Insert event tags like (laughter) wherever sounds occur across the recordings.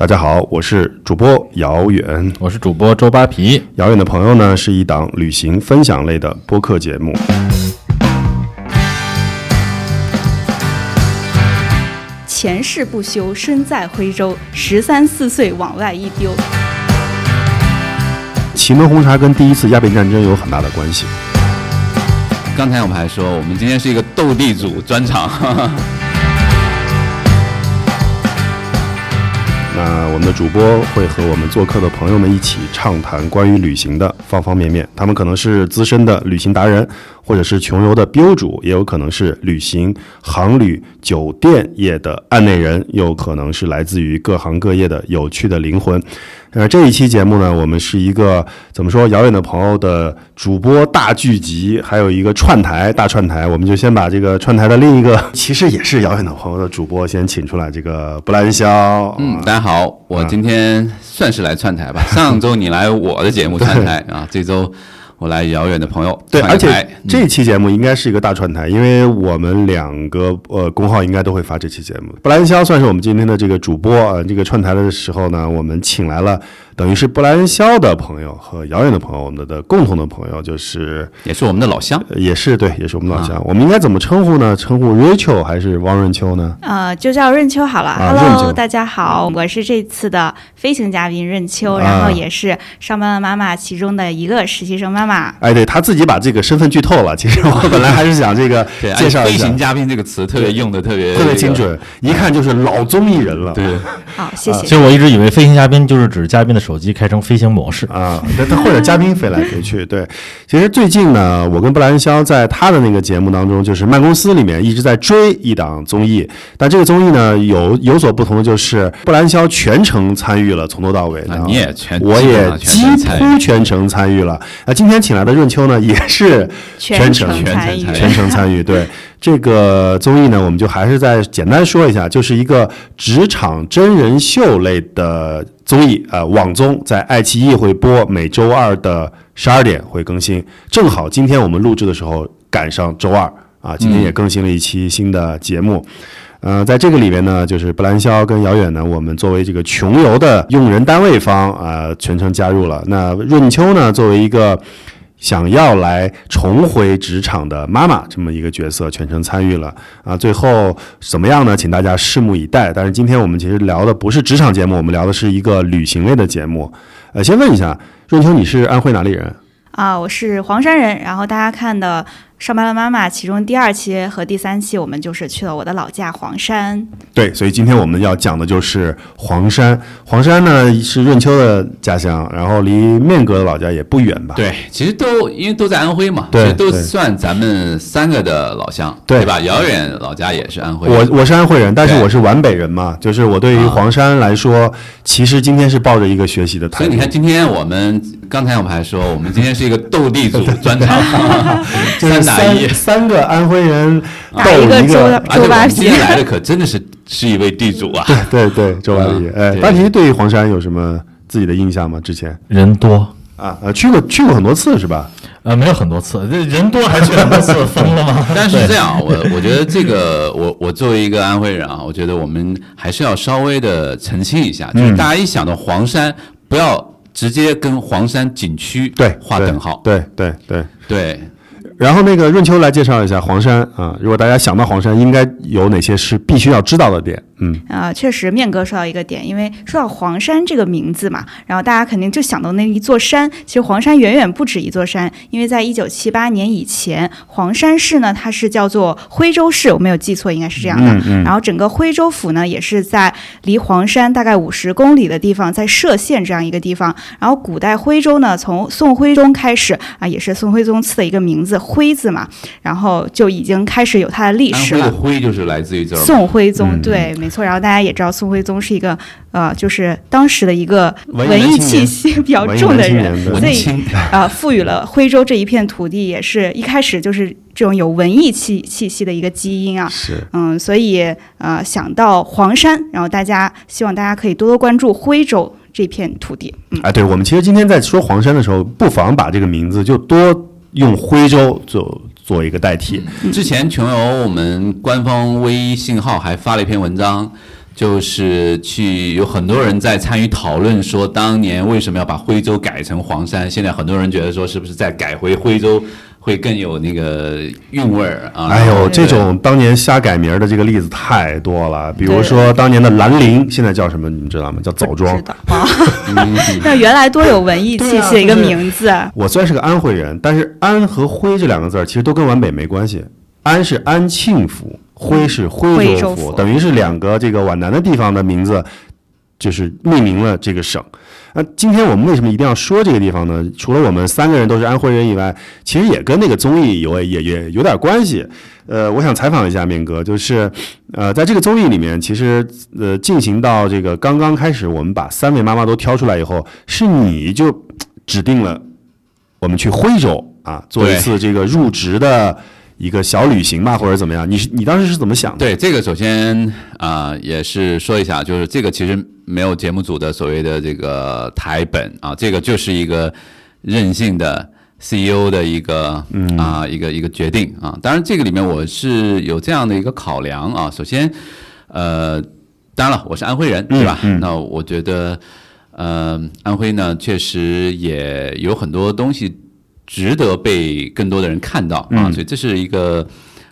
大家好，我是主播姚远。我是主播周扒皮。遥远的朋友呢是一档旅行分享类的播客节目。前世不修，身在徽州，十三四岁往外一丢。祁门红茶跟第一次鸦片战争有很大的关系。刚才我们还说，我们今天是一个斗地主专场。那我们的主播会和我们做客的朋友们一起畅谈关于旅行的方方面面。他们可能是资深的旅行达人，或者是穷游的标主，也有可能是旅行、航旅、酒店业的案内人，又可能是来自于各行各业的有趣的灵魂。呃，这一期节目呢，我们是一个怎么说遥远的朋友的主播大聚集，还有一个串台大串台，我们就先把这个串台的另一个，(laughs) 其实也是遥远的朋友的主播先请出来，这个布兰肖。嗯，大家好，我今天算是来串台吧。上周你来我的节目串台啊，这周我来遥远的朋友对，而且这期节目应该是一个大串台，因为我们两个呃公号应该都会发这期节目。布兰肖算是我们今天的这个主播啊、呃这个串台的时候呢，我们请来了等于是布莱恩肖的朋友和遥远的朋友，我们的共同的朋友就是。也是我们的老乡。呃也是对，也是我们老乡。我们应该怎么称呼呢？称呼 Rachel 还是汪润秋呢？呃，就叫润秋好了。Hello，大家好，我是这次的飞行嘉宾润秋，啊然后也是上班的妈妈其中的一个实习生妈妈。哎，对他自己把这个身份剧透了。其实我本来还是想这个，(laughs) 介绍一下飞行，嘉宾这个词特别用的特别特别精。准，一看就是老综艺人了。对，好，谢谢。其实我一直以为飞行嘉宾就是指嘉宾的手机开成飞行模式。啊，那他或者嘉宾飞来飞去，对。其实最近呢，我跟布兰肖在他的那个节目当中，就是慢公司里面一直在追一档综艺，但这个综艺呢有有所不同的就是，布兰肖全程参与了，从头到尾。然后啊你也全我也几乎全程参与了。那今天请来的润秋呢，也是全程全程参与全程参与。对这个综艺呢，我们就还是再简单说一下，就是一个职场真人秀类的综艺，呃，网综在爱奇艺会播，每周二的十二点会更新。正好今天我们录制的时候赶上周二啊，今天也更新了一期新的节目。呃，在这个里面呢，就是布兰肖跟姚远呢，我们作为这个穷游的用人单位方啊、全程加入了。那润秋呢，作为一个想要来重回职场的妈妈这么一个角色，全程参与了啊。最后怎么样呢？请大家拭目以待。但是今天我们其实聊的不是职场节目，我们聊的是一个旅行类的节目。呃，先问一下润秋，你是安徽哪里人？啊，我是黄山人。然后大家看的《上班的妈妈》，其中第二期和第三期，我们就是去了我的老家黄山。对，所以今天我们要讲的就是黄山。黄山呢是润秋的家乡，然后离面哥的老家也不远吧？对，其实都因为都在安徽嘛，对都算咱们三个的老乡，对吧？遥远老家也是安徽。我我是安徽人，但是我是皖北人嘛，就是我对于啊黄山来说，其实今天是抱着一个学习的态度。所以你看，今天我们刚才我们还说，我们今天是一个斗地主 (laughs) 专场，(laughs) (laughs) 就是三三。三个安徽人斗打一个周扒皮来的可真的是是一位地主啊！对对对，周八里。哎，嗯对大提对黄山有什么自己的印象吗？之前人多，啊呃去过去过很多次是吧？呃，没有很多次，这人多还去很多次，(laughs) 疯了吗？但是这样，我我觉得这个，我我作为一个安徽人啊，我觉得我们还是要稍微的澄清一下，嗯就是大家一想到黄山，不要直接跟黄山景区对，对划等号。对对对。对，然后那个润秋来介绍一下黄山啊，如果大家想到黄山，应该有哪些是必须要知道的点？嗯，啊、确实，面哥说到一个点，因为说到黄山这个名字嘛，然后大家肯定就想到那一座山。其实黄山远远不止一座山，因为在一九七八年以前，黄山市呢它是叫做徽州市，我没有记错，应该是这样的。嗯嗯然后整个徽州府呢也是在离黄山大概五十公里的地方，在歙县这样一个地方。然后古代徽州呢，从宋徽宗开始啊，也是宋徽宗赐的一个名字“徽”字嘛，然后就已经开始有它的历史了安徽的。徽就是来自于这儿。宋徽宗，嗯对，没错。然后大家也知道，宋徽宗是一个呃，就是当时的一个文艺气息比较重的人，所以啊，呃，赋予了徽州这一片土地，也是一开始就是这种有文艺气气息的一个基因啊。是嗯，所以呃，想到黄山，然后大家希望大家可以多多关注徽州这片土地。嗯，哎，对，我们其实今天在说黄山的时候，不妨把这个名字就多用徽州做做一个代替。之前穷游我们官方微信号还发了一篇文章，就是去有很多人在参与讨论，说当年为什么要把徽州改成黄山？现在很多人觉得说，是不是再改回徽州会更有那个韵味儿啊？哎呦，这种当年瞎改名儿的这个例子太多了，比如说当年的兰陵，现在叫什么？你们知道吗？叫枣庄知。道啊，(laughs) 那原来多有文艺气息的一个名字。我虽然是个安徽人，但是安和徽这两个字儿其实都跟皖北没关系。安是安庆府，徽是徽徽州府，州府等于是两个这个皖南的地方的名字，就是命名了这个省。那今天我们为什么一定要说这个地方呢？除了我们三个人都是安徽人以外，其实也跟那个综艺有也也有点关系。呃，我想采访一下面哥，就是呃，在这个综艺里面，其实呃进行到这个刚刚开始，我们把三位妈妈都挑出来以后，是你就指定了我们去徽州啊，做一次这个入职的一个小旅行吧，或者怎么样？你是你当时是怎么想的？对，这个首先啊、也是说一下，就是这个其实没有节目组的所谓的这个台本啊，这个就是一个任性的 CEO 的一个啊、一个一个决定啊。当然，这个里面我是有这样的一个考量啊。首先，呃，当然了，我是安徽人，对吧？那我觉得，呃，安徽呢，确实也有很多东西值得被更多的人看到啊，所以这是一个。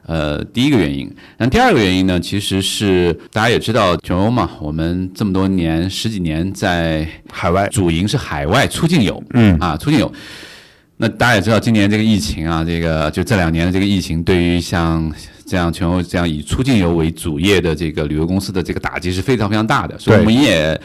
呃，第一个原因，那第二个原因呢，其实是大家也知道，琼欧嘛，我们这么多年十几年在海外，主营是海外出境游，嗯啊，出境游。那大家也知道，今年这个疫情啊，这个就这两年的这个疫情，对于像这样全欧这样以出境游为主业的这个旅游公司的这个打击是非常非常大的，所以我们也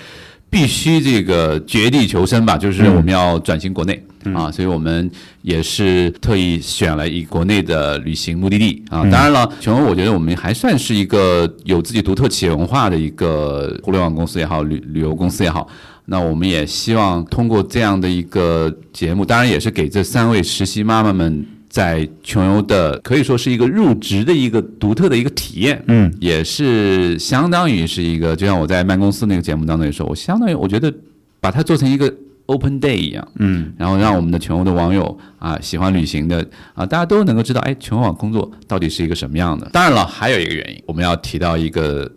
必须这个绝地求生吧，就是我们要转型国内。啊，所以我们也是特意选了一国内的旅行目的地啊。当然了，全欧我觉得我们还算是一个有自己独特企业文化的一个互联网公司也好，旅旅游公司也好。那我们也希望通过这样的一个节目，当然也是给这三位实习妈妈们在穷游的可以说是一个入职的一个独特的一个体验。嗯，也是相当于是一个，就像我在慢公司那个节目当中也说，我相当于我觉得把它做成一个 open day 一样，嗯，然后让我们的穷游的网友啊，喜欢旅行的啊，大家都能够知道，哎，全欧网工作到底是一个什么样的。当然了，还有一个原因，我们要提到一个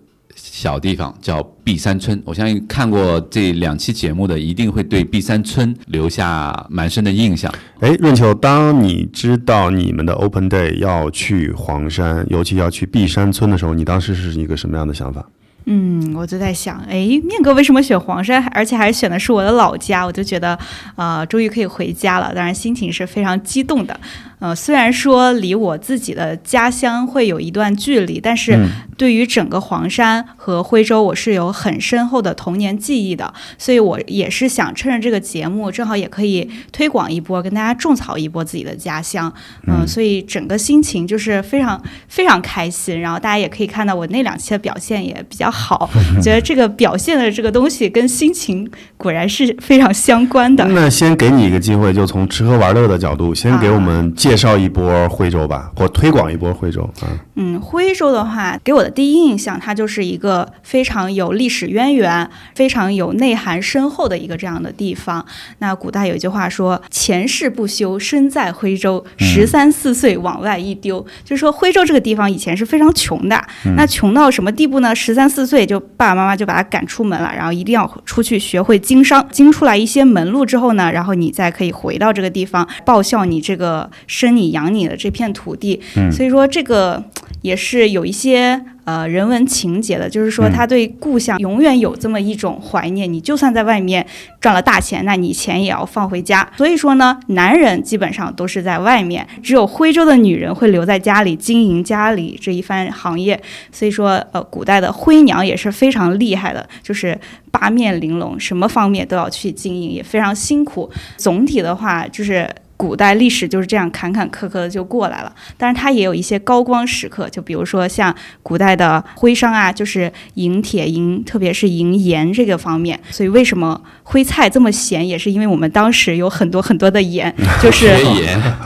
小地方叫碧山村。我相信看过这两期节目的，一定会对碧山村留下蛮深的印象。哎，润秋，当你知道你们的 Open Day 要去黄山，尤其要去碧山村的时候，你当时是一个什么样的想法？嗯，我就在想，哎，面哥为什么选黄山，而且还选的是我的老家？我就觉得，呃，终于可以回家了。当然，心情是非常激动的。呃，虽然说离我自己的家乡会有一段距离，但是对于整个黄山和徽州，我是有很深厚的童年记忆的。所以我也是想趁着这个节目，正好也可以推广一波，跟大家种草一波自己的家乡。嗯、所以整个心情就是非常非常开心。然后大家也可以看到我那两期的表现也比较好，(laughs) 觉得这个表现的这个东西跟心情果然是非常相关的。(laughs) 那先给你一个机会，就从吃喝玩乐的角度，先给我们介绍一波徽州吧，或推广一波徽州啊。嗯，徽州的话，给我的第一印象，它就是一个非常有历史渊源、非常有内涵深厚的一个这样的地方。那古代有一句话说：“前世不修，身在徽州，十三四岁往外一丢。就是说，徽州这个地方以前是非常穷的。那穷到什么地步呢？十三四岁就爸爸妈妈就把他赶出门了，然后一定要出去学会经商，经出来一些门路之后呢，然后你再可以回到这个地方报效你这个生你养你的这片土地。所以说这个。也是有一些呃人文情节的，就是说他对故乡永远有这么一种怀念。你就算在外面赚了大钱，那你钱也要放回家。所以说呢，男人基本上都是在外面，只有徽州的女人会留在家里经营家里这一番行业。所以说，呃，古代的徽娘也是非常厉害的，就是八面玲珑，什么方面都要去经营，也非常辛苦。总体的话，就是。古代历史就是这样坎坎坷坷的就过来了，但是它也有一些高光时刻，就比如说像古代的徽商啊，就是营铁营，特别是营盐这个方面。所以为什么徽菜这么咸，也是因为我们当时有很多很多的盐，(laughs) 就是，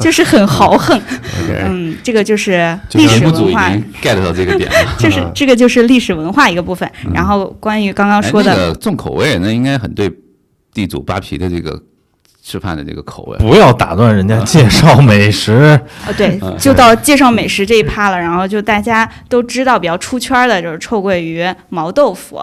就是很豪横。(laughs) 嗯，这个就是历史文化，经 get 到这个点了。(laughs) 就是这个就是历史文化一个部分。然后关于刚刚哎说的，那个重口味，那应该很对地主扒皮的这个吃饭的这个口味。不要打断人家介绍美食。呃，(laughs) 对，嗯就到介绍美食这一趴了。然后就大家都知道比较出圈的就是臭鳜鱼、毛豆腐，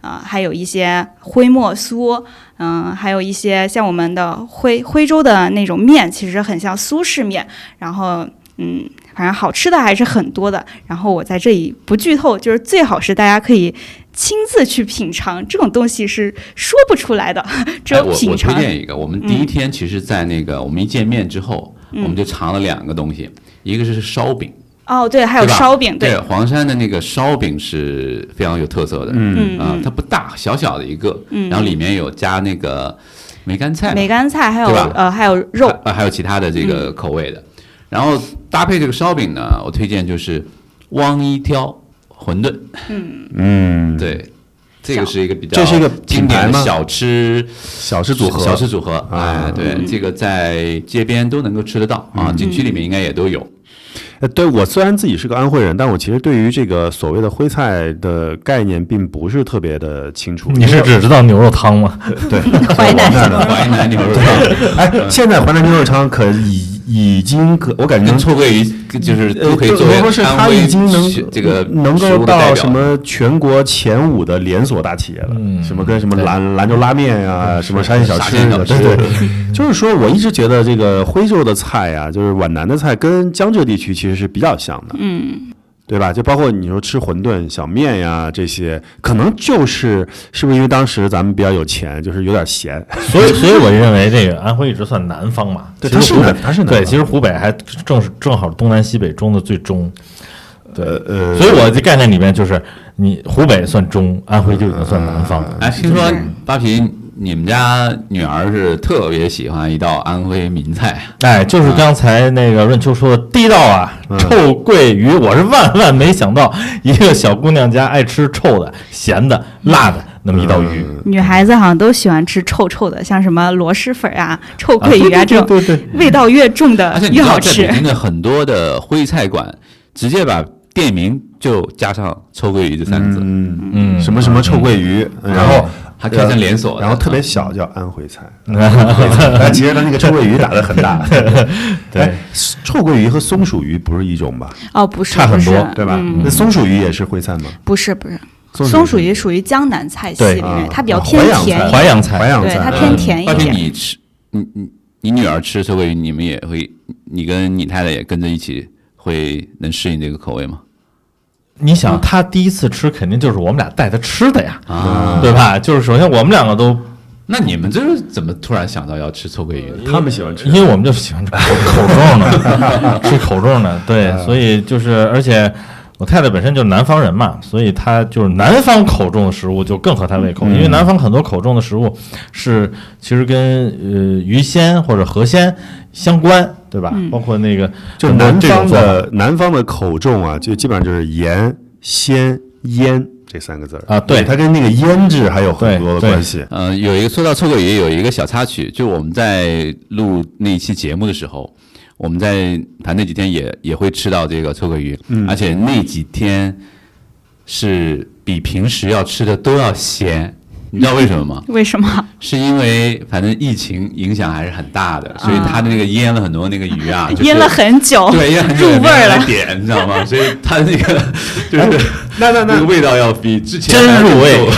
啊、还有一些灰墨酥，嗯、还有一些像我们的徽徽州的那种面，其实很像苏式面。然后，嗯，反正好吃的还是很多的。然后我在这里不剧透，就是最好是大家可以。亲自去品尝这种东西是说不出来的，只哎，我我有品尝。推荐一个，我们第一天其实，在那个我们一见面之后，嗯。我们就尝了两个东西，一个是烧饼，哦，对，还有烧饼，对，黄山的那个烧饼是非常有特色的，嗯。啊，它不大，小小的一个，嗯。然后里面有加那个梅干菜，梅干菜，还有呃，还有肉，呃还有其他的这个口味的。然后搭配这个烧饼呢，我推荐就是汪一挑馄饨，嗯。嗯，对，这个是一个比较这是一个经典的小吃小吃组合，小吃组合，啊。哎，对，这个在街边都能够吃得到啊，景区里面应该也都有。呃，对我虽然自己是个安徽人，但我其实对于这个所谓的徽菜的概念并不是特别的清楚。你是只知道牛肉汤吗？对，(laughs) 淮南我的淮南牛肉汤。哎，现在淮南牛肉汤可已已经可，我感觉跟臭鳜鱼就是呃都可以作为说是它安徽已经能这个能够到什么全国前五的连锁大企业了，嗯什么跟什么兰兰州拉面呀、什么沙县小吃的，沙县小吃对对，(laughs) 就是说我一直觉得这个徽州的菜呀、就是皖南的菜跟江浙地区其实是比较像的，嗯，对吧？就包括你说吃馄饨、小面呀这些，可能就是是不是因为当时咱们比较有钱，就是有点闲，(laughs) 所以，所以我认为这个安徽一直算南方嘛。对它是其实湖北南它是南对，其实湖北还正是正好东南西北中的最中。对，呃，所以我的概念里面就是你湖北算中，安徽就已经算南方。哎，听说扒皮，你们家女儿是特别喜欢一道安徽名菜，哎，就是刚才那个润秋说的地道啊，臭鳜鱼，我是万万没想到，一个小姑娘家爱吃臭的、咸的、辣的那么一道鱼。女孩子好像都喜欢吃臭臭的，像什么螺蛳粉啊、臭鳜鱼啊这种，对对对，味道越重的而且你知道，越好吃。在北。京的很多的徽菜馆，直接把店名就加上“臭鳜鱼”这三个字，嗯嗯。什么什么臭鳜鱼，然后还开成连锁，然后特别小叫 (laughs) 安徽菜，但其实它那个臭鳜鱼打的很大。(laughs) 对。哎，臭鳜鱼和松鼠鱼不是一种吧？哦，不是，差很多对吧？嗯。那松鼠鱼也是徽菜吗？不是不是，松松鼠鱼属于江南菜系里面啊，它比较啊偏淮扬菜甜。淮扬菜。淮扬菜，对它嗯。偏甜一而且点。你吃，你你你女儿吃臭鳜鱼，你们也会，你跟你太太也跟着一起会能适应这个口味吗？你想，他第一次吃，肯定就是我们俩带他吃的呀，啊，对吧？就是首先我们两个都，那你们这是怎么突然想到要吃臭鳜鱼的？他们喜欢吃因。为我们就喜欢吃口口重的，(laughs) 吃口重的，对，所以就是，而且我太太本身就是南方人嘛，所以她就是南方口重的食物就更合她胃口，因为南方很多口重的食物是其实跟呃鱼鲜或者河鲜相关，对吧？包括那个就南方的南方的口重啊，就基本上就是盐、鲜、腌这三个字儿啊对。它跟那个腌制还有很多的关系。呃，有一个说到臭鳜鱼，有一个小插曲，就我们在录那一期节目的时候，我们在谈那几天也也会吃到这个臭鳜鱼，嗯。而且那几天是比平时要吃的都要鲜，你知道为什么吗？为什么？是因为反正疫情影响还是很大的，所以他的那个腌了很多那个鱼啊，(laughs) 就是腌了很久，对腌很久入味儿了点，你知道吗？(laughs) 所以它那个就是那那那个味道要比之前真入味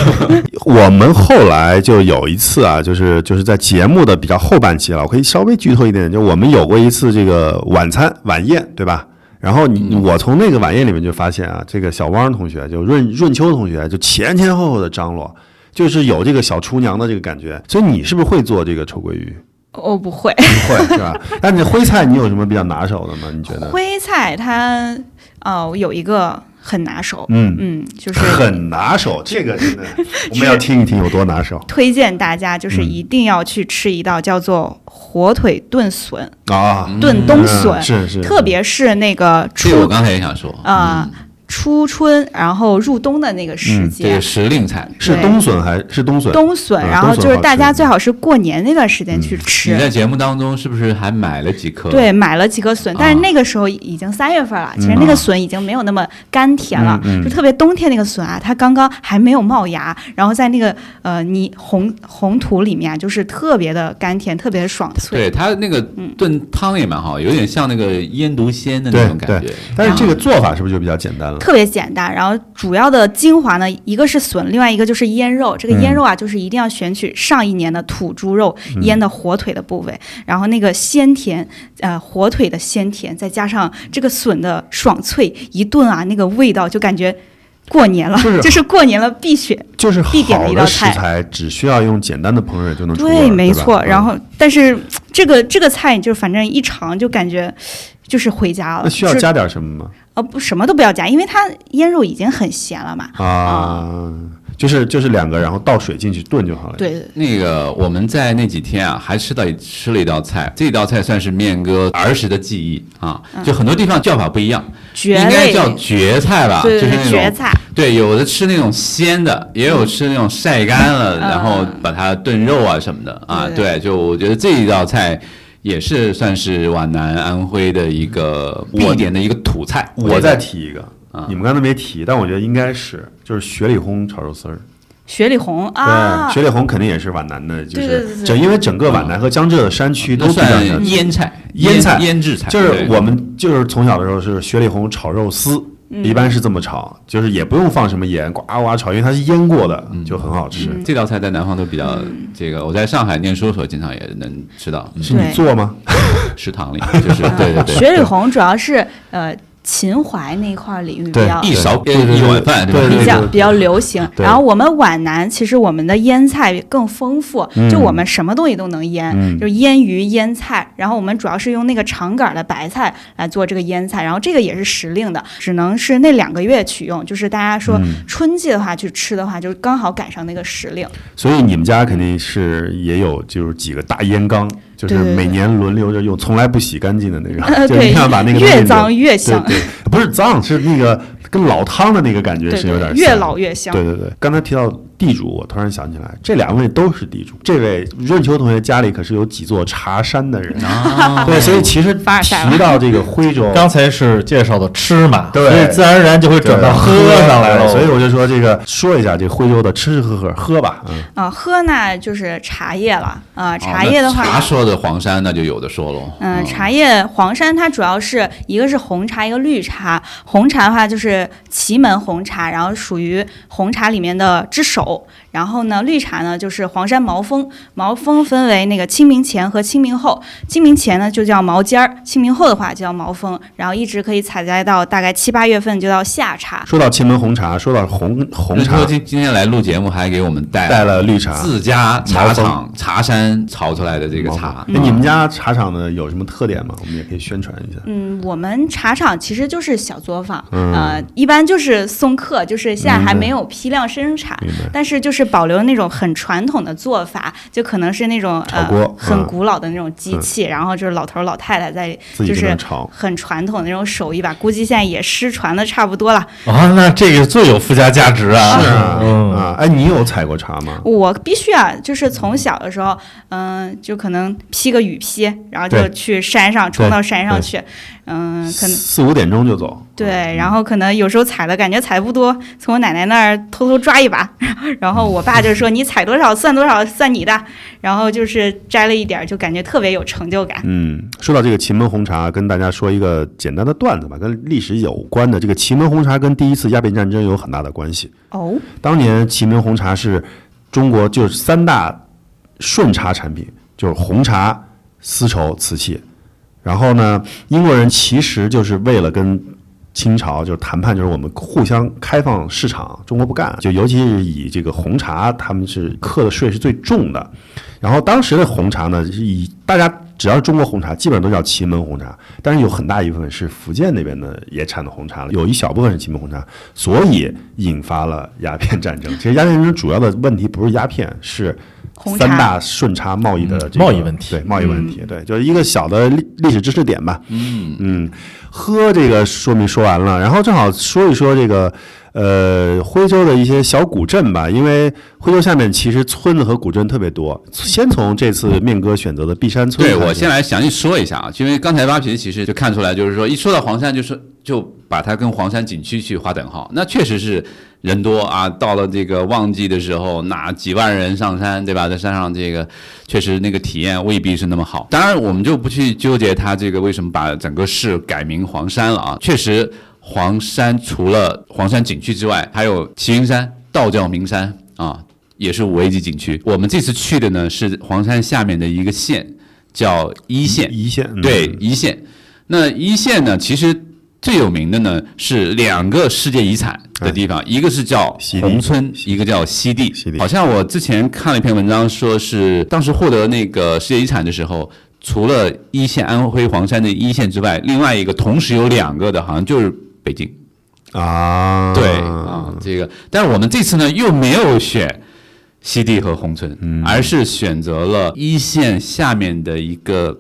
我们后来就有一次啊，就是就是在节目的比较后半期了，我可以稍微剧透一点，就我们有过一次这个晚餐晚宴，对吧？然后你我从那个晚宴里面就发现啊，这个小汪同学就润润秋同学就前前后后的张罗，就是有这个小厨娘的这个感觉。所以你是不是会做这个臭鳜鱼？我不会。不会是吧？那你徽菜你有什么比较拿手的吗？你觉得？徽菜它哦有一个很拿手，嗯嗯，就是很拿手，(laughs) 这个真的我们要听一听有多拿手推荐大家就是一定要去吃一道叫做火腿炖笋、啊！炖冬笋，是是，特别是那个这我刚才也想说，啊。初春，然后入冬的那个时这节对。时令菜，是冬笋还是冬笋？冬笋，嗯然后就是大家最好是过年那段时间去吃你。在节目当中是不是还买了几颗？对，买了几颗笋，但是啊那个时候已经三月份了，其实嗯那个笋已经没有那么甘甜了，就特别冬天那个笋啊，它刚刚还没有冒芽，然后在那个呃泥红红土里面啊，就是特别的甘甜，特别的爽脆。对，它那个嗯炖汤也蛮好，有点像那个腌笃鲜的那种感觉。但是这个做法是不是就比较简单了？特别简单，然后主要的精华呢，一个是笋，另外一个就是腌肉。这个腌肉啊，就是一定要选取上一年的土猪肉腌的火腿的部位，然后那个鲜甜，呃，火腿的鲜甜，再加上这个笋的爽脆，一炖啊，那个味道就感觉过年了，就是 (laughs) 就是过年了必选。就是必点的一道菜食材，只需要用简单的烹饪就能出对，没错。嗯然后，但是这个这个菜就反正一尝就感觉就是回家了。那需要加点什么吗？呃不什么都不要加，因为它腌肉已经很咸了嘛。啊，就是就是两个，然后倒水进去炖就好了。对。那个我们在那几天啊，还吃到吃了一道菜，这道菜算是面哥儿时的记忆啊，就很多地方叫法不一样，蕨应该叫蕨菜吧，对对对，就是那种蕨菜。对，有的吃那种鲜的，也有吃那种晒干了，嗯然后把它炖肉啊什么的啊。对对，就我觉得这一道菜也是算是皖南安徽的一个必点的一个土菜。我再提一个啊，你们刚才没提，但我觉得应该是就是雪里红炒肉丝儿。雪里红啊。对，，雪里红肯定也是皖南的，就是整因为整个皖南和江浙的山区都都比较像算腌菜，腌菜腌制菜，就是我们就是从小的时候是雪里红炒肉丝，嗯。一般是这么炒，就是也不用放什么盐，呱呱炒，因为它是腌过的，就很好吃。嗯。这道菜在南方都比较这个，我在上海念书的时候经常也能吃到，嗯是你做吗？(laughs) 食堂里就是对对对，雪里红主要是呃秦淮那一块儿领域比对较一勺对对对一碗饭？比较比较流行。然后我们皖南其实我们的腌菜更丰富，嗯就我们什么东西都能腌，嗯就腌鱼、腌菜。然后我们主要是用那个长杆儿的白菜来做这个腌菜，然后这个也是时令的，只能是那两个月取用。就是大家说嗯春季的话去吃的话，就是刚好赶上那个时令。所以你们家肯定是也有就是几个大烟缸，就是每年轮流着用，从来不洗干净的那个，呃，(laughs) 就是对你看把那个越脏越香，对对，不是脏，是那个跟老汤的那个感觉是有点对，越像老越香。对对对，刚才提到地主，我突然想起来，这两位都是地主。这位润秋同学家里可是有几座茶山的人啊对，所以其实提到这个徽州，刚才是介绍的吃嘛，对所以自然而然就会转到喝上来了。所以我就说这个说一下这徽州的吃吃喝喝喝吧，嗯，啊、喝呢就是茶叶了啊、哦茶叶的话，那茶说的黄山那就有的说了。嗯，哦茶叶黄山它主要是一个是红茶，一个绿茶。红茶的话就是祁门红茶，然后属于红茶里面的之首。control 然后呢，绿茶呢就是黄山毛峰，毛峰分为那个清明前和清明后。清明前呢就叫毛尖儿，清明后的话就叫毛峰，然后一直可以采摘到大概七八月份就到夏茶。说到祁门红茶，说到红红茶，今今天来录节目还给我们带带了绿茶。自家茶厂茶山炒出来的这个茶。哎，你们家茶厂呢有什么特点吗？我们也可以宣传一下。嗯，我们茶厂其实就是小作坊，嗯呃，一般就是送客，就是现在还没有批量生产，但是就是保留那种很传统的做法，就可能是那种呃很嗯古老的那种机器，然后就是老头儿老太太在就是炒，很传统的那种手艺吧，估计现在也失传的差不多了。啊，那这个最有附加价值啊！是啊嗯，啊，哎，你有采过茶吗？我必须啊，就是从小的时候，嗯、就可能披个雨披，然后就去山上冲到山上去，嗯，可能四五点钟就走。对，然后可能有时候采的感觉采不多，从我奶奶那儿偷偷抓一把，(laughs) 然后我爸就说 (laughs) 你采多少算多少，算你的，然后就是摘了一点，就感觉特别有成就感。嗯，说到这个祁门红茶，跟大家说一个简单的段子吧，跟历史有关的。这个祁门红茶跟第一次鸦片战争有很大的关系。哦，当年祁门红茶是中国就是三大顺茶产品，就是红茶、丝绸、瓷器。然后呢，英国人其实就是为了跟清朝就是谈判，就是我们互相开放市场，中国不干，就尤其是以这个红茶，他们是课的税是最重的。然后当时的红茶呢，是以大家只要是中国红茶，基本上都叫祁门红茶，但是有很大一部分是福建那边的也产的红茶了，有一小部分是祁门红茶，所以引发了鸦片战争。其实鸦片战争主要的问题不是鸦片，是红茶。三大顺差贸易的这个嗯贸易问题。对贸易问题，对，就是一个小的历历史知识点吧。嗯。嗯，喝这个说明说完了，然后正好说一说这个呃徽州的一些小古镇吧，因为徽州下面其实村子和古镇特别多。先从这次面哥选择的碧山村对，我先来详细说一下啊，因为刚才挖皮其实就看出来，就是说一说到黄山，就是就把它跟黄山景区去划等号，那确实是人多啊。到了这个旺季的时候，那几万人上山，对吧？在山上这个确实那个体验未必是那么好。当然，我们就不去纠结它这个为什么把整个市改名黄山了啊。确实，黄山除了黄山景区之外，还有齐云山、道教名山啊。也是五 A 级景区。我们这次去的呢是黄山下面的一个县，叫一线。一线嗯对，一线。那一线呢，其实最有名的呢是两个世界遗产的地方，一个是叫宏村，一个叫西地。好像我之前看了一篇文章，说是当时获得那个世界遗产的时候。除了一线安徽黄山的一线之外，另外一个同时有两个的，好像就是北京。啊，对啊，这个，但是我们这次呢又没有选西地和宏村，嗯而是选择了一线下面的一个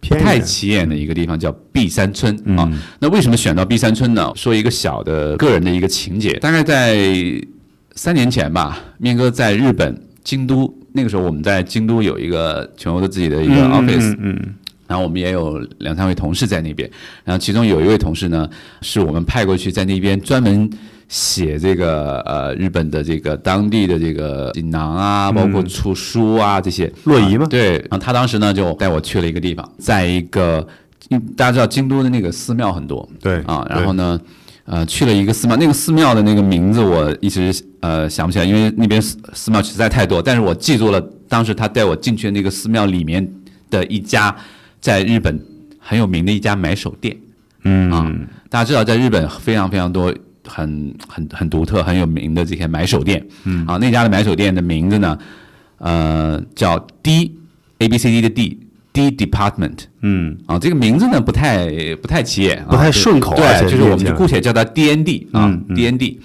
不太起眼的一个地方，叫碧山村啊。嗯那为什么选到碧山村呢？说一个小的个人的一个情节，大概在三年前吧，面哥在日本京都，那个时候我们在京都有一个全欧的自己的一个 office，嗯嗯然后我们也有两三位同事在那边，然后其中有一位同事呢，是我们派过去在那边专门写这个呃日本的这个当地的这个锦囊啊，包括出书啊这些。洛仪吗啊对，然后他当时呢就带我去了一个地方，在一个大家知道京都的那个寺庙很多，对啊，然后呢。呃，去了一个寺庙，那个寺庙的那个名字我一直呃想不起来，因为那边寺寺庙实在太多。但是我记住了当时他带我进去的那个寺庙里面的一家在日本很有名的一家买手店。嗯啊，大家知道，在日本非常非常多很很很独特、很有名的这些买手店。嗯，啊，那家的买手店的名字呢，呃，叫 D A B C D 的 D D Department。嗯啊，这个名字呢不太不太起眼、啊，不太顺口对，就是我们姑且叫它 DND 啊、嗯嗯 DND。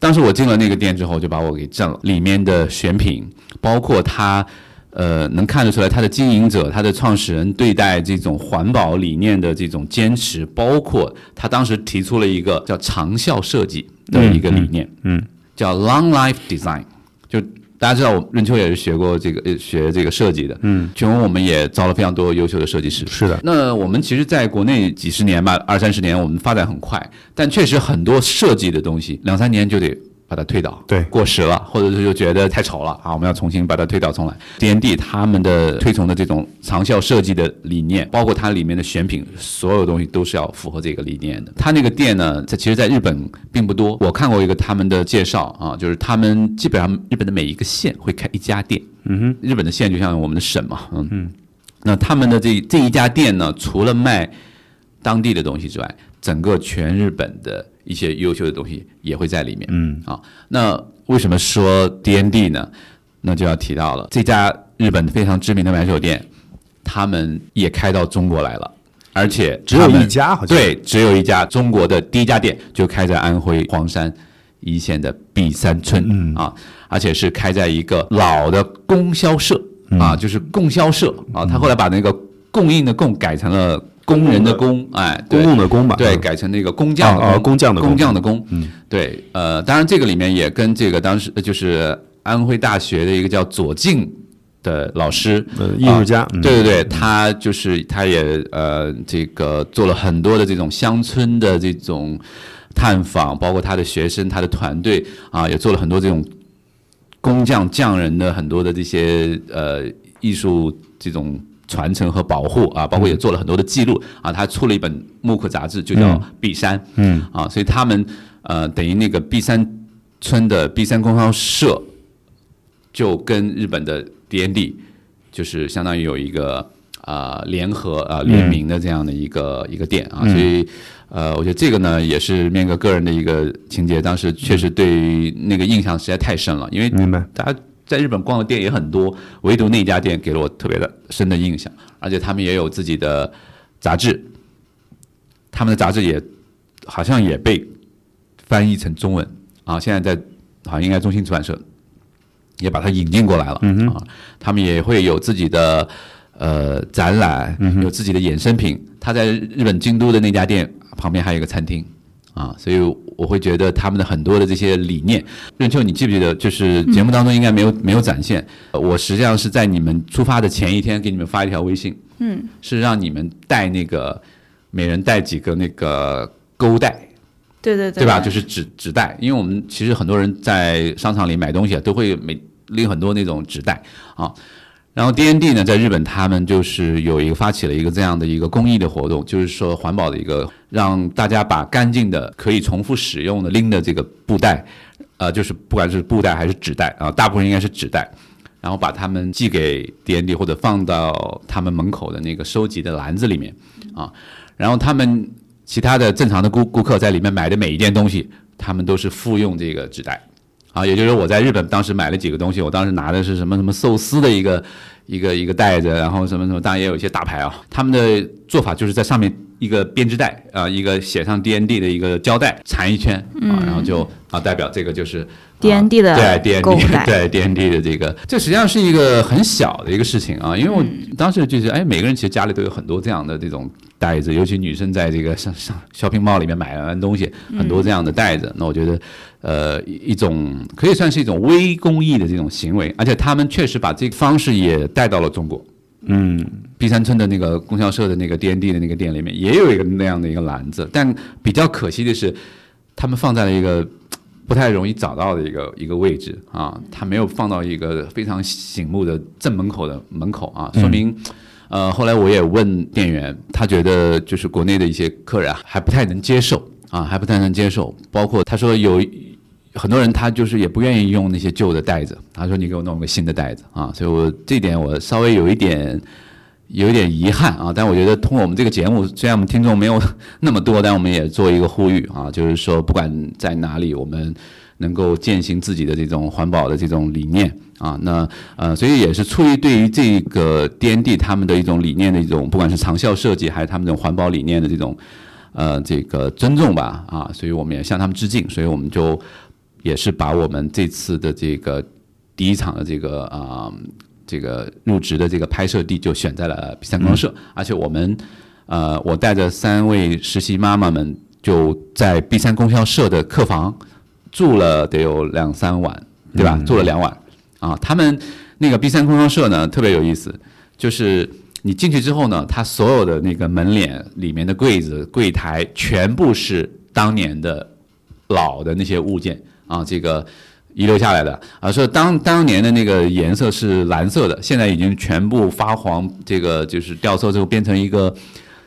当时我进了那个店之后，就把我给震了。里面的选品，包括它，呃，能看得出来它的经营者、它的创始人对待这种环保理念的这种坚持，包括他当时提出了一个叫长效设计的一个理念，嗯叫 Long Life Design，就大家知道，我任秋也是学过这个呃学这个设计的，嗯，全国我们也招了非常多优秀的设计师，是的，那我们其实在国内几十年吧，二三十年，我们发展很快，但确实很多设计的东西，两三年就得把它推倒，对过时了，或者是就觉得太丑了啊，我们要重新把它推倒重来。D N D 他们的推崇的这种长效设计的理念，包括它里面的选品，所有东西都是要符合这个理念的。它那个店呢，在其实在日本并不多，我看过一个他们的介绍啊，就是他们基本上日本的每一个县会开一家店，嗯哼，日本的县就像我们的省嘛，嗯嗯。那他们的这这一家店呢，除了卖当地的东西之外，整个全日本的一些优秀的东西也会在里面。嗯。啊，那为什么说 D N D 呢？那就要提到了这家日本非常知名的买手店，他们也开到中国来了，而且只有一家好像。对，只有一家，中国的第一家店就开在安徽黄山一线的碧山村、嗯。啊，而且是开在一个老的供销社、嗯。啊，就是供销社。啊，他后来把那个供应的供改成了工人的工，哎，公对共的工吧，对，嗯。改成那个工匠的工匠的工。工匠的工，嗯，对，呃，当然这个里面也跟这个当时呃就是安徽大学的一个叫左敬的老师，呃艺术家对对对，他就是他也呃这个做了很多的这种乡村的这种探访，包括他的学生、他的团队啊，也做了很多这种工匠匠人的很多的这些呃艺术这种传承和保护啊，包括也做了很多的记录啊。他出了一本木刻杂志，就叫《碧山》，嗯啊，所以他们呃等于那个碧山村的碧山供销社，就跟日本的 DND 就是相当于有一个啊、联合啊、联名的这样的一个、一个店啊，所以。呃，我觉得这个呢也是面哥个人的一个情节，当时确实对于那个印象实在太深了，因为明白大家在日本逛的店也很多，唯独那家店给了我特别的深的印象，而且他们也有自己的杂志，他们的杂志也好像也被翻译成中文啊，现在在好像应该中信出版社也把它引进过来了、嗯啊。他们也会有自己的呃展览，嗯有自己的衍生品。他在日本京都的那家店旁边还有一个餐厅啊，所以我会觉得他们的很多的这些理念，任秋，你记不记得？就是节目当中应该没有、没有展现。呃我实际上是在你们出发的前一天给你们发一条微信，嗯，是让你们带那个每人带几个那个钩带。对对对，对吧？就是纸纸袋，因为我们其实很多人在商场里买东西啊，都会每拎很多那种纸袋啊。然后 D N D 呢，在日本他们就是有一个发起了一个这样的一个公益的活动，就是说环保的一个，让大家把干净的可以重复使用的拎的这个布袋，呃，就是不管是布袋还是纸袋啊，大部分应该是纸袋，然后把它们寄给 D N D 或者放到他们门口的那个收集的篮子里面啊，然后他们其他的正常的顾顾客在里面买的每一件东西，他们都是复用这个纸袋，啊，也就是我在日本当时买了几个东西，我当时拿的是什么什么寿司的一个一个一个袋子，然后什么什么，当然也有一些大牌啊，他们的做法就是在上面一个编织袋啊，一个写上 D N D 的一个胶带缠一圈啊，然后就啊代表这个就是。DND 的对 D N 购 D 物袋 (laughs) 对 D N D 的这个，这实际上是一个很小的一个事情啊，因为我当时就是哎，每个人其实家里都有很多这样的这种袋子，尤其女生在这个上上 shopping mall 里面买完东西，很多这样的袋子。那我觉得，呃，一一种可以算是一种微公益的这种行为，而且他们确实把这个方式也带到了中国。嗯，碧山村的那个供销社的那个 D N D 的那个店里面也有一个那样的一个篮子，但比较可惜的是，他们放在了一个不太容易找到的一个一个位置啊，他没有放到一个非常醒目的正门口的门口啊，说明。呃，后来我也问店员，他觉得就是国内的一些客人啊还不太能接受啊，还不太能接受。包括他说有很多人他就是也不愿意用那些旧的袋子，他说你给我弄个新的袋子啊，所以我这点我稍微有一点有一点遗憾啊。但我觉得通过我们这个节目，虽然我们听众没有那么多，但我们也做一个呼吁啊，就是说不管在哪里，我们能够践行自己的这种环保的这种理念啊。那呃，所以也是出于对于这个 D N D 他们的一种理念的一种，不管是长效设计还是他们这种环保理念的这种呃这个尊重吧啊，所以我们也向他们致敬，所以我们就也是把我们这次的这个第一场的这个啊、这个入职的这个拍摄地就选在了 B 三光社，而且我们呃我带着三位实习妈妈们就在 B 三供销社的客房住了得有两三晚，对吧？住了两晚啊，他们那个 B 三供销社呢特别有意思，就是。你进去之后呢，它所有的那个门脸里面的柜子、柜台全部是当年的老的那些物件啊，这个遗留下来的啊，说当当年的那个颜色是蓝色的，现在已经全部发黄，这个就是掉色之后变成一个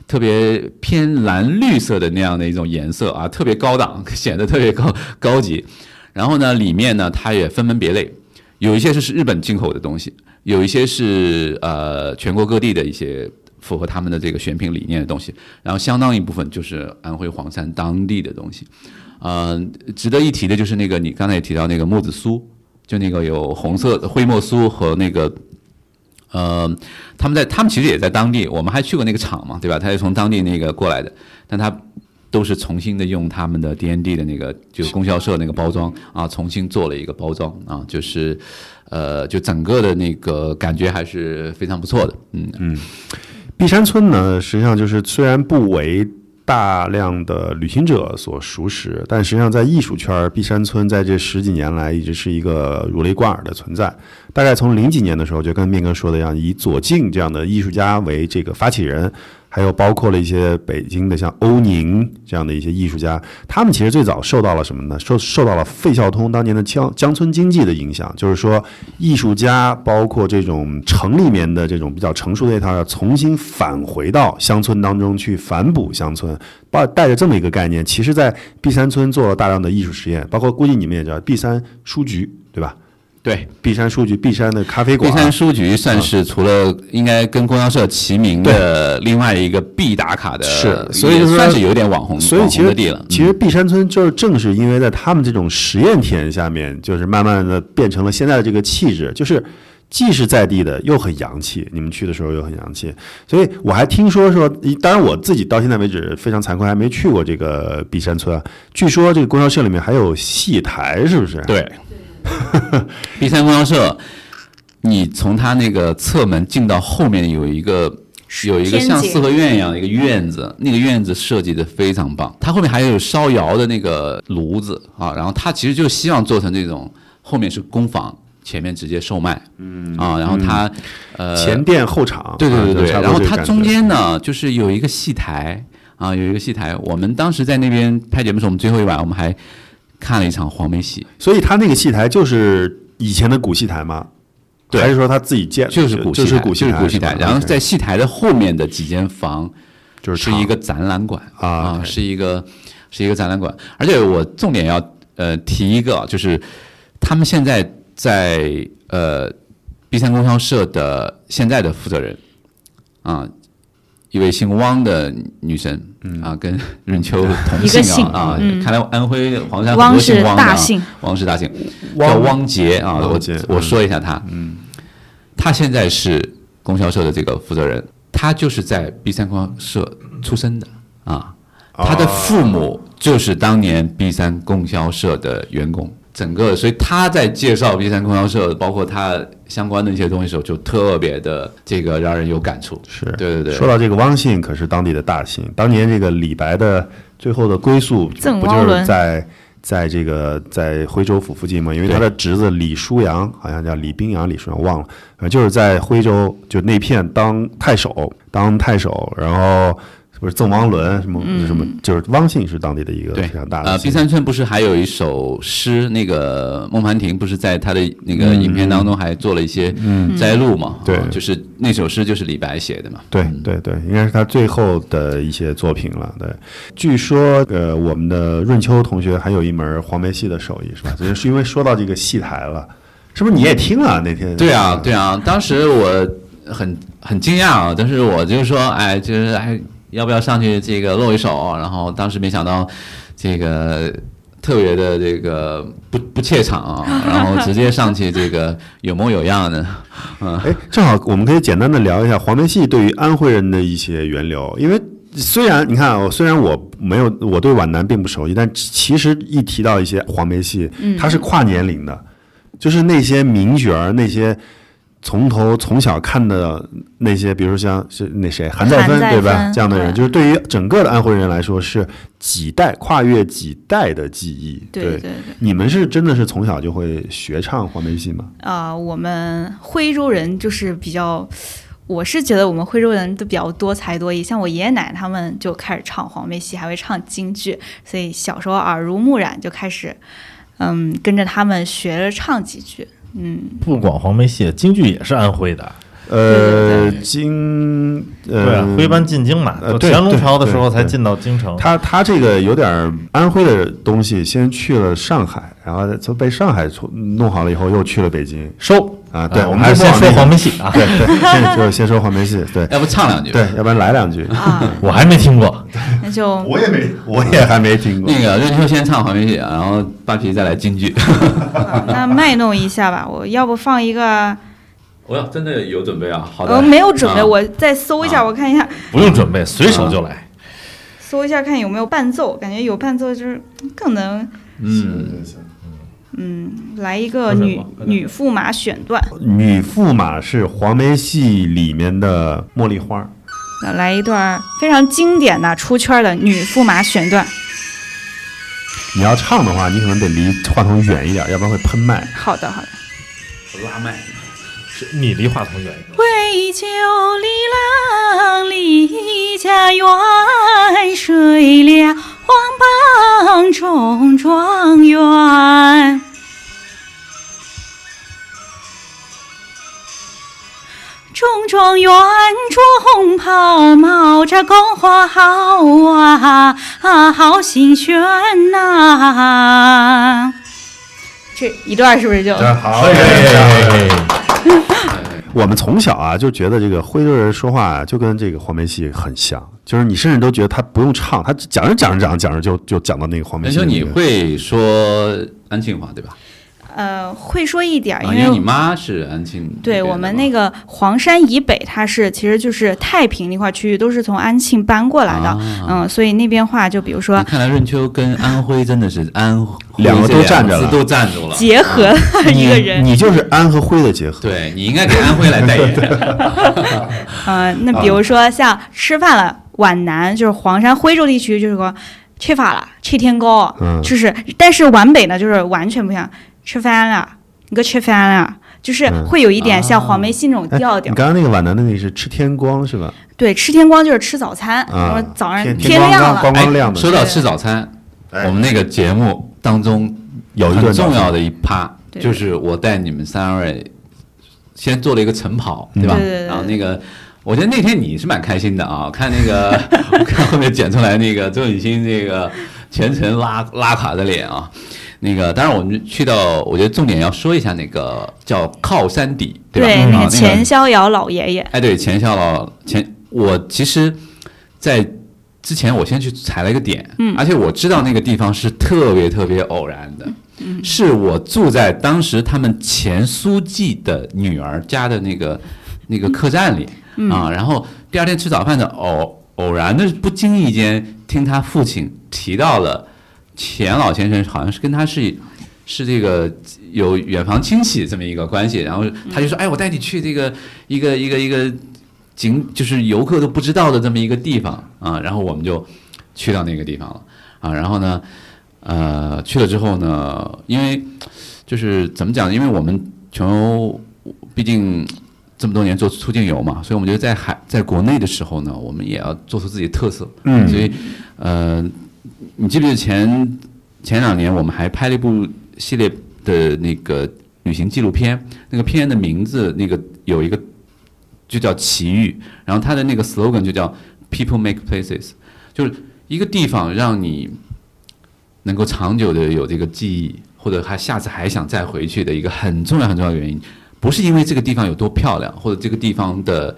特别偏蓝绿色的那样的一种颜色啊，特别高档，显得特别高高级。然后呢，里面呢它也分门别类，有一些是日本进口的东西，有一些是呃全国各地的一些符合他们的这个选品理念的东西，然后相当一部分就是安徽黄山当地的东西。呃，值得一提的就是那个你刚才也提到那个木子酥，就那个有红色的灰墨酥和那个。呃，他们在他们其实也在当地，我们还去过那个厂嘛，对吧？他是从当地那个过来的，但他都是重新的用他们的 D N D 的那个就是供销社那个包装啊，重新做了一个包装啊，就是呃，就整个的那个感觉还是非常不错的，嗯嗯碧山村呢，实际上就是虽然不为大量的旅行者所熟识，但实际上在艺术圈儿，碧山村在这十几年来一直是一个如雷贯耳的存在。大概从零几年的时候，就跟面哥说的一样，以左静这样的艺术家为这个发起人，还有包括了一些北京的像欧宁这样的一些艺术家，他们其实最早受到了什么呢？受受到了费孝通当年的乡乡村经济的影响，就是说艺术家包括这种城里面的这种比较成熟的一套，要重新返回到乡村当中去反哺乡村，抱带着这么一个概念，其实在碧山村做了大量的艺术实验，包括估计你们也知道碧山书局，对吧？对，碧山书局、碧山的咖啡馆，碧山书局算是除了应该跟供销社齐名的另外一个必打卡的，是所以算是有点网红，网所以其实红的地了。其实碧山村就是正是因为在他们这种实验田下面，就是慢慢的变成了现在的这个气质，就是既是在地的，又很洋气。你们去的时候又很洋气，所以我还听说说，当然我自己到现在为止非常惭愧，还没去过这个碧山村啊。据说这个供销社里面还有戏台，是不是？对，碧山供销社，你从它那个侧门进到后面有一个有一个像四合院一样的一个院子，那个院子设计的非常棒。它后面还有烧窑的那个炉子啊，然后它其实就希望做成这种后面是工坊，前面直接售卖，嗯啊，然后它、呃前店后厂，对对对对，然后它中间呢，就是有一个戏台啊，有一个戏台。我们当时在那边拍节目的时候，我们最后一晚我们还看了一场黄梅戏，所以他那个戏台就是以前的古戏台吗？对还是说他自己建？就是古戏台，就是古戏就是古戏台然后在戏台的后面的几间房就是是一个展览馆啊是一个是一个展览馆。而且我重点要呃提一个，就是他们现在在呃 B 三供销社的现在的负责人啊。一位姓汪的女生，啊，跟任秋同一个姓啊看来安徽黄山很多姓汪的啊大姓，汪是大姓，汪。叫汪杰啊。我我嗯。说一下他，嗯，他现在是供销社的这个负责人，他就是在 B 三供销社出生的啊，他的父母就是当年 B 三供销社的员工。整个，所以他在介绍 B 三供销社，包括他相关的一些东西的时候，就特别的这个让人有感触。是对对对说到这个汪信，可是当地的大姓。当年这个李白的最后的归宿，不就是在在这个在徽州府附近吗？因为他的侄子李叔阳，好像叫李冰阳、李叔阳忘了，呃，就是在徽州就那片当太守，当太守，然后不是赠汪伦什么、什么，就是汪姓是当地的一个对非常大的呃，姓。毕三村不是还有一首诗，那个孟凡婷不是在他的那个影片当中还做了一些摘录嘛？对啊就是那首诗就是李白写的嘛。对对对，应该是他最后的一些作品了。对，据说呃，我们的润秋同学还有一门黄梅戏的手艺，是吧？就是因为说到这个戏台了，是不是你也听了那天？对啊，对啊，当时我很很惊讶啊，但是我就说，哎，就是哎，要不要上去这个露一手？然后当时没想到这个。特别的这个不不怯场啊，(laughs) 然后直接上去这个有模有样的，嗯 (laughs) 哎，正好我们可以简单的聊一下黄梅戏对于安徽人的一些源流，因为虽然你看，我虽然我没有我对皖南并不熟悉，但其实一提到一些黄梅戏，它是跨年龄的，就是那些名角儿，那些从头从小看的那些，比如像是那谁韩再芬对吧？这样的人，就是对于整个的安徽人来说是几代跨越几代的记忆。对对对。你们是真的是从小就会学唱黄梅戏吗？啊，我们徽州人就是比较，我是觉得我们徽州人都比较多才多艺。像我爷爷奶奶他们就开始唱黄梅戏，还会唱京剧，所以小时候耳濡目染，就开始，嗯，跟着他们学着唱几句。嗯，不光黄梅戏，京剧也是安徽的。呃，京呃，对啊，徽班进京嘛，乾隆朝的时候才进到京城。他他这个有点安徽的东西，先去了上海，然后从被上海出弄好了以后，又去了北京。收啊。对，我们们还是先说黄梅戏啊。(laughs) 对对，先就是先说黄梅戏，对要不唱两句？对，要不然来两句。啊，(laughs) 我还没听过。那就 (laughs) 我也没，我也还没听过。那个任秋先唱黄梅戏，然后扒皮再来京剧。那卖弄一下吧。我要不放一个，我要真的有准备啊，好呃，没有准备，啊我再搜一下，啊我看一下，不用准备，随手就来。搜一下看有没有伴奏，感觉有伴奏就是更能，嗯，嗯，来一个女女驸马选段。女驸马是黄梅戏里面的茉莉花。那来一段非常经典的出圈的女驸马选段。你要唱的话，你可能得离话筒远一点，要不然会喷麦。好的，好的。我拉麦。是你离话筒远一点。为救李郎离家园，睡了中状元。中状元着红袍，帽着宫花好啊，啊好心悬呐、这一段是不是就？我们从小啊就觉得这个徽州人说话啊就跟这个黄梅戏很像，就是你甚至都觉得他不用唱，他讲着讲着讲着讲着就就讲到那个黄梅，戏里面。你会说安庆话对吧？呃，会说一点儿，啊，因因为你。妈是安庆对我们那个黄山以北，它是其实就是太平那块区域，都是从安庆搬过来的，啊嗯，所以那边话就比如说看来润秋跟安徽真的是安两个都站着了都站住了。结合了一个人，你就是安和徽的结合。对你应该给安徽来代言。(laughs) 呃，那比如说像吃饭了，皖南就是黄山、徽州地区就是说吃法了，吃天糕，嗯就是，但是皖北呢就是完全不一样，吃饭了，你给我吃饭了，就是嗯会有一点像黄梅戏那种哎调调。你刚刚那个皖南的那个是吃天光是吧？对，吃天光就是吃早餐，啊什么早上天天亮了，光光光亮哎的说到吃早餐，哎我们那个节目当中有一顿很重要的一趴，就是我带你们三位先做了一个晨跑，对吧？对对对然后那个。我觉得那天你是蛮开心的啊！看那个，我 (laughs) 看后面剪出来那个周雨欣那个全程拉拉垮的脸啊，那个当然我们去到，我觉得重点要说一下那个叫靠山底，对吧？对，啊那那个钱逍遥老爷爷，哎，对，钱逍老钱，我其实，在之前我先去踩了一个点，嗯。而且我知道那个地方是特别特别偶然的，嗯。是我住在当时他们前书记的女儿家的那个那个客栈里、嗯。啊，然后第二天吃早饭的偶偶然的不经意间听他父亲提到了钱老先生，好像是跟他是。是这个有远房亲戚这么一个关系，然后他就说：“哎，我带你去这个一个一个一个景，就是游客都不知道的这么一个地方啊。”然后我们就去到那个地方了啊。然后呢，呃，去了之后呢，因为就是怎么讲？因为我们穷游毕竟这么多年做出境游嘛，所以我们觉得在海在国内的时候呢，我们也要做出自己的特色。嗯所以呃，你记不记得前前两年我们还拍了一部系列的那个旅行纪录片，那个片的名字那个有一个就叫奇遇，然后它的那个 slogan 就叫 People Make Places，就是一个地方让你能够长久的有这个记忆，或者还下次还想再回去的一个很重要很重要的原因，不是因为这个地方有多漂亮，或者这个地方的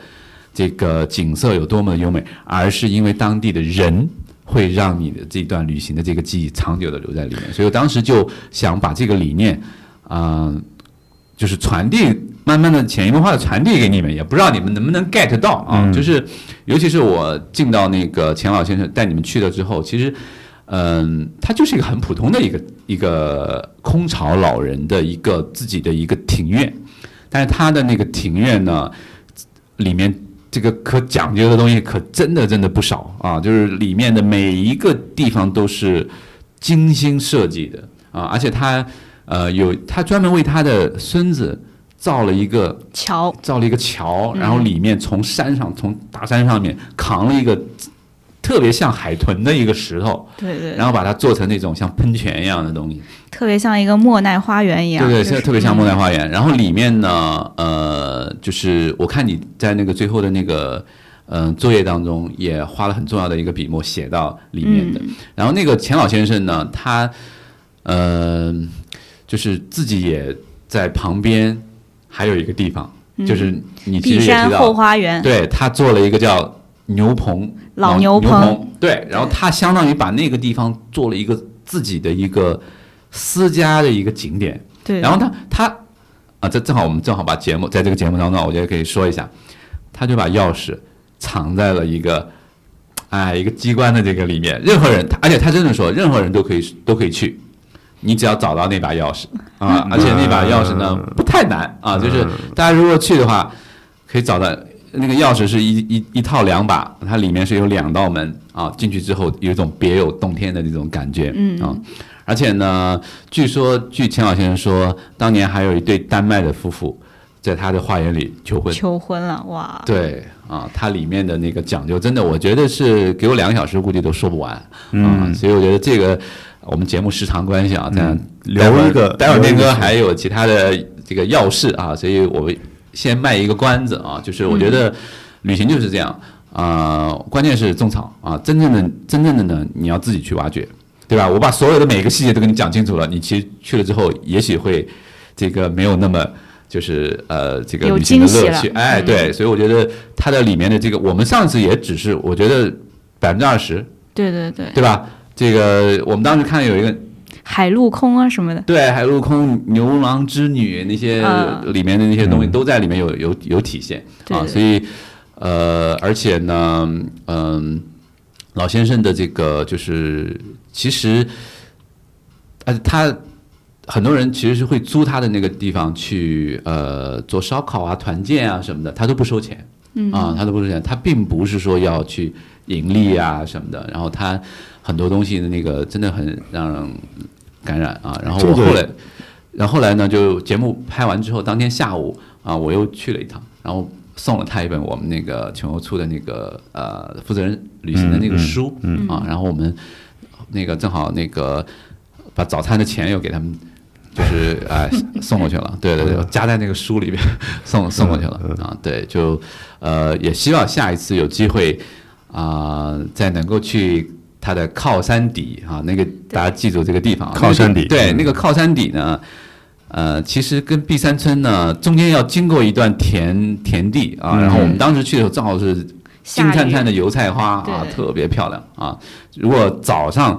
这个景色有多么的优美，而是因为当地的人会让你的这段旅行的这个记忆长久的留在里面。所以我当时就想把这个理念，啊、就是传递，慢慢的潜移默化的传递给你们，也不知道你们能不能 get 到啊。就是尤其是我进到那个钱老先生带你们去了之后，其实。嗯，他就是一个很普通的一个一个空巢老人的一个自己的一个庭院，但是他的那个庭院呢，里面这个可讲究的东西可真的真的不少啊，就是里面的每一个地方都是精心设计的啊，而且他呃有他专门为他的孙子造了一个桥，造了一个桥，然后里面从山上从大山上面扛了一个特别像海豚的一个石头，对对，然后把它做成那种像喷泉一样的东西。特别像一个莫奈花园一样，对对，就是特别像莫奈花园。然后里面呢，呃，就是我看你在那个最后的那个嗯、呃作业当中也花了很重要的一个笔墨写到里面的。然后那个钱老先生呢，他呃，就是自己也在旁边还有一个地方，就是你其实也知山后，花园，对他做了一个叫牛棚老牛牛棚对，然后他相当于把那个地方做了一个自己的一个私家的一个景点。对，然后他他啊，这正好我们正好把节目在这个节目当中，我觉得可以说一下，他就把钥匙藏在了一个哎一个机关的这个里面，任何人，而且他真的说，任何人都可以都可以去，你只要找到那把钥匙啊，而且那把钥匙呢不太难啊，就是大家如果去的话，可以找到。那个钥匙是一一一套两把，它里面是有两道门啊，进去之后有一种别有洞天的那种感觉，嗯。啊，而且呢，据说据钱老先生说，当年还有一对丹麦的夫妇在他的花园里求婚。求婚了，哇，对啊，它里面的那个讲究，真的，我觉得是给我两个小时估计都说不完啊。所以我觉得这个我们节目时长关系啊，这样留一个待会儿念哥还有其他的这个要事啊，所以我们先卖一个关子啊，就是我觉得旅行就是这样啊、关键是种草啊，真正的真正的呢，你要自己去挖掘，对吧？我把所有的每一个细节都跟你讲清楚了，你其实去了之后，也许会这个没有那么。就是呃，这个旅行的乐趣，哎，嗯对，所以我觉得它的里面的这个，我们上次也只是我觉得百分之二十，对对对，对吧？这个我们当时看有一个海陆空啊什么的。对，海陆空、牛郎织女那些嗯。里面的那些东西都在里面有有有体现。啊，所以呃，而且呢，嗯、老先生的这个就是其实，呃，他很多人其实是会租他的那个地方去呃做烧烤啊、团建啊什么的，他都不收钱，嗯。啊，他都不收钱，他并不是说要去盈利啊什么的，然后他很多东西的那个真的很让人感染啊，然后我后来。然后后来呢，就节目拍完之后，当天下午啊，我又去了一趟，然后送了他一本我们那个全欧出的那个呃负责人旅行的那个书，嗯啊，然后我们那个正好那个把早餐的钱又给他们。就是哎，送过去了，对对对，加在那个书里边送送过去了啊，对，就呃也希望下一次有机会啊、再能够去它的靠山底啊，那个大家记住这个地方啊，靠山底。对，嗯那个靠山底呢，呃，其实跟碧山村呢中间要经过一段田田地啊，然后我们当时去的时候正好是金灿灿的油菜花啊，特别漂亮啊。如果早上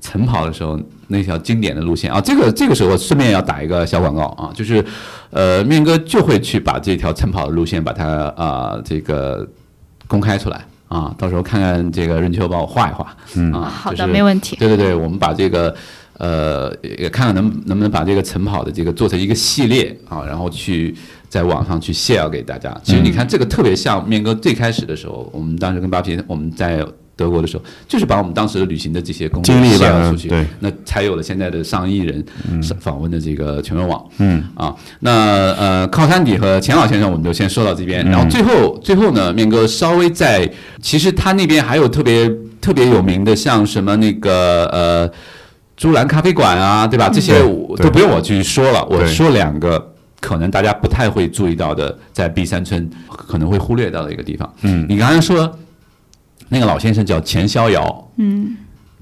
晨跑的时候，那条经典的路线啊，这个这个时候顺便要打一个小广告啊，就是呃，面哥就会去把这条晨跑的路线把它啊、这个公开出来啊，到时候看看这个任秋帮我画一画，嗯啊，好的，就是没问题。对对对，我们把这个呃，也看看能能不能把这个晨跑的这个做成一个系列啊，然后去在网上去 share 给大家。其实你看，这个特别像面哥最开始的时候，我们当时跟巴皮我们在德国的时候，就是把我们当时旅行的这些攻略经历吧 share 出去，对，那才有了现在的上亿人访问的这个全文网。嗯啊，那呃，靠山底和钱老先生我们就先说到这边，然后最后最后呢，面哥稍微在，其实他那边还有特别特别有名的，像什么那个呃。朱兰咖啡馆啊，对吧？这些我都不用我去说了，我说两个可能大家不太会注意到的，在碧山村可能会忽略到的一个地方。嗯，你刚才说那个老先生叫钱逍遥，嗯，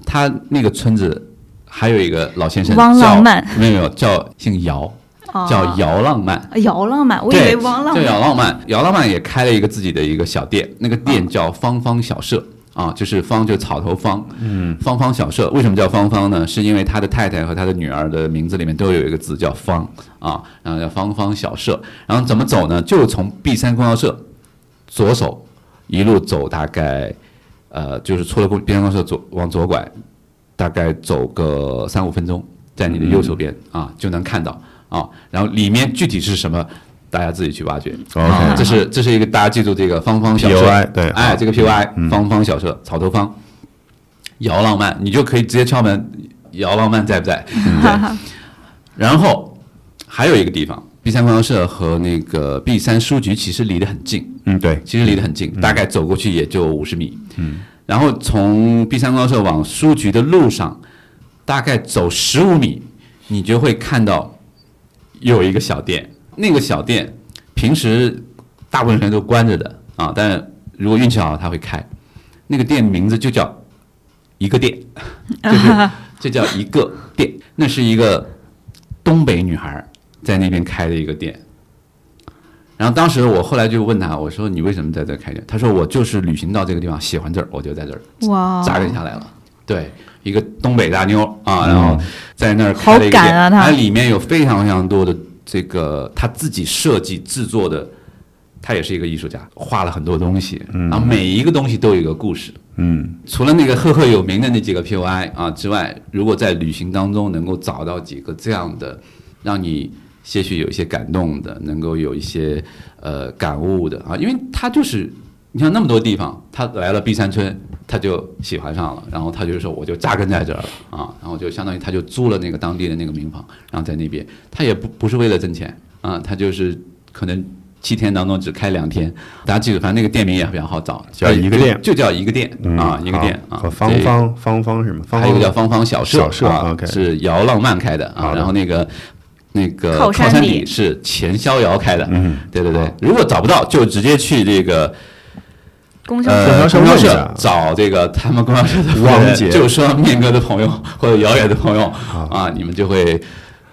他那个村子还有一个老先生汪叫浪漫没有没有叫姓姚，哦叫姚浪漫。姚浪漫，我以为汪浪叫姚。浪漫，姚浪漫也开了一个自己的一个小店，那个店叫芳芳小社。啊，就是芳，就草头芳，嗯，芳芳小社为什么叫芳芳呢？是因为他的太太和他的女儿的名字里面都有一个字叫芳啊，然后叫芳芳小社。然后怎么走呢？就从 B 三公交社左手一路走，大概呃，就是出了公三公交社左往左拐，大概走个三五分钟，在你的右手边啊就能看到啊。然后里面具体是什么，大家自己去挖掘。OK 这是这是一个大家记住这个芳芳小社 POI 对。哎，这个 POI 芳芳小社草头芳，姚浪漫，你就可以直接敲门，姚浪漫在不在？对。然后还有一个地方，B 三公交社和那个 B 三书局其实离得很近，嗯，对，其实离得很近，大概走过去也就五十米。嗯。然后从 B 三公交社往书局的路上，大概走十五米，你就会看到有一个小店。那个小店平时大部分人都关着的啊，但是如果运气好，它会开。那个店名字就叫一个店，(laughs) 就是这叫一个店。那是一个东北女孩在那边开的一个店。然后当时我后来就问他，我说你为什么在这儿开店？他说我就是旅行到这个地方，喜欢这儿，我就在这儿哇，扎根下来了。对，一个东北大妞啊，然后在那儿开了一个店，里面有非常非常多的这个他自己设计制作的，他也是一个艺术家，画了很多东西，然后每一个东西都有一个故事。嗯，除了那个赫赫有名的那几个 POI 啊之外，如果在旅行当中能够找到几个这样的，让你些许有一些感动的，能够有一些呃感悟的啊，因为他就是你像那么多地方，他来了碧山村，他就喜欢上了，然后他就说我就扎根在这儿了啊，然后就相当于他就租了那个当地的那个民房，然后在那边，他也不不是为了挣钱啊，他就是可能。七天当中只开两天，大家记住，反正那个店名也比较好找，叫一个店就叫一个店啊，一个店啊。和芳芳芳芳是吗？芳还有一个叫芳芳小社，小社啊是姚浪漫开的啊。然后那个那个靠靠山底是钱逍遥开的，嗯，对对对。如果找不到，就直接去这个公交呃社找这个他们公交社的王姐就说面哥的朋友或者遥远的朋友啊，你们就会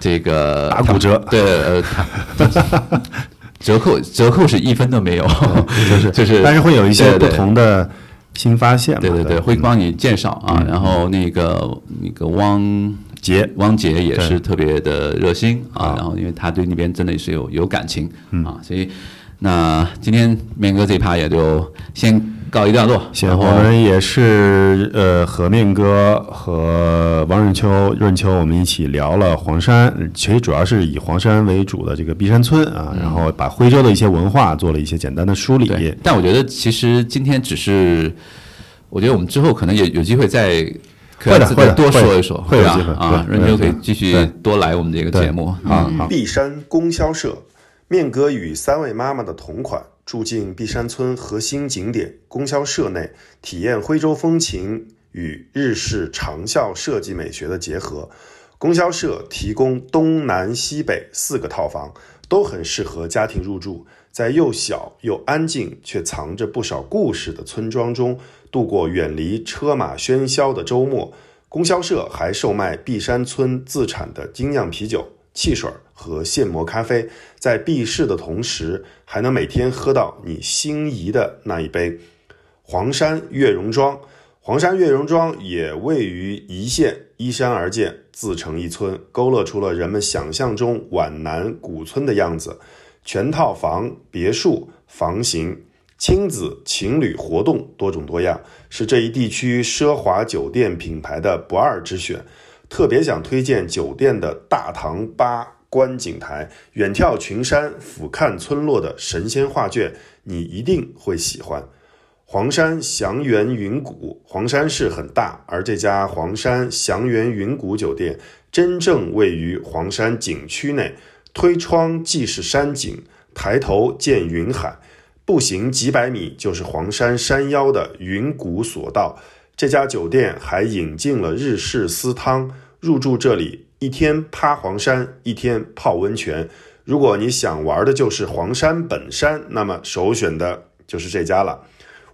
这个打骨折。对呃，他折扣折扣是一分都没有，就是就是，但是会有一些不同的新发现。对对对，会帮你介绍啊。然后那个那个汪杰汪杰也是特别的热心啊啊，然后因为他对那边真的是有有感情啊，所以那今天面哥这一趴也就先告一段落，行，我们也是呃和面哥和王润秋、润秋，我们一起聊了黄山，其实主要是以黄山为主的这个碧山村啊，然后把徽州的一些文化做了一些简单的梳理。但我觉得其实今天只是，我觉得我们之后可能也有机会再。可会的会的能再多说一说，会有机会啊！对润秋可以继续多来我们这个节目啊好，碧山供销社，面哥与三位妈妈的同款，住进碧山村核心景点供销社内，体验徽州风情与日式长效设计美学的结合。供销社提供东南西北四个套房，都很适合家庭入住。在又小又安静却藏着不少故事的村庄中，度过远离车马喧嚣的周末。供销社还售卖碧山村自产的精酿啤酒、汽水和现磨咖啡，在避世的同时，还能每天喝到你心仪的那一杯。黄山月容庄，黄山月容庄也位于宜县，依山而建，自成一村，勾勒出了人们想象中皖南古村的样子。全套房、别墅、房型、亲子、情侣活动多种多样，是这一地区奢华酒店品牌的不二之选。特别想推荐酒店的大堂吧观景台，远眺群山，俯瞰村落的神仙画卷，你一定会喜欢。黄山祥源云谷，黄山市很大，而这家黄山祥源云谷酒店真正位于黄山景区内，推窗即是山景，抬头见云海，步行几百米就是黄山山腰的云谷索道。这家酒店还引进了日式私汤，入住这里一天趴黄山，一天泡温泉。如果你想玩的就是黄山本山，那么首选的就是这家了。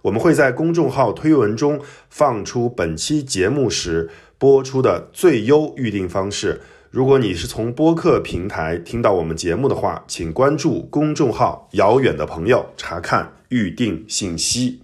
我们会在公众号推文中放出本期节目时播出的最优预订方式。如果你是从播客平台听到我们节目的话，请关注公众号“遥远的朋友”查看预定信息。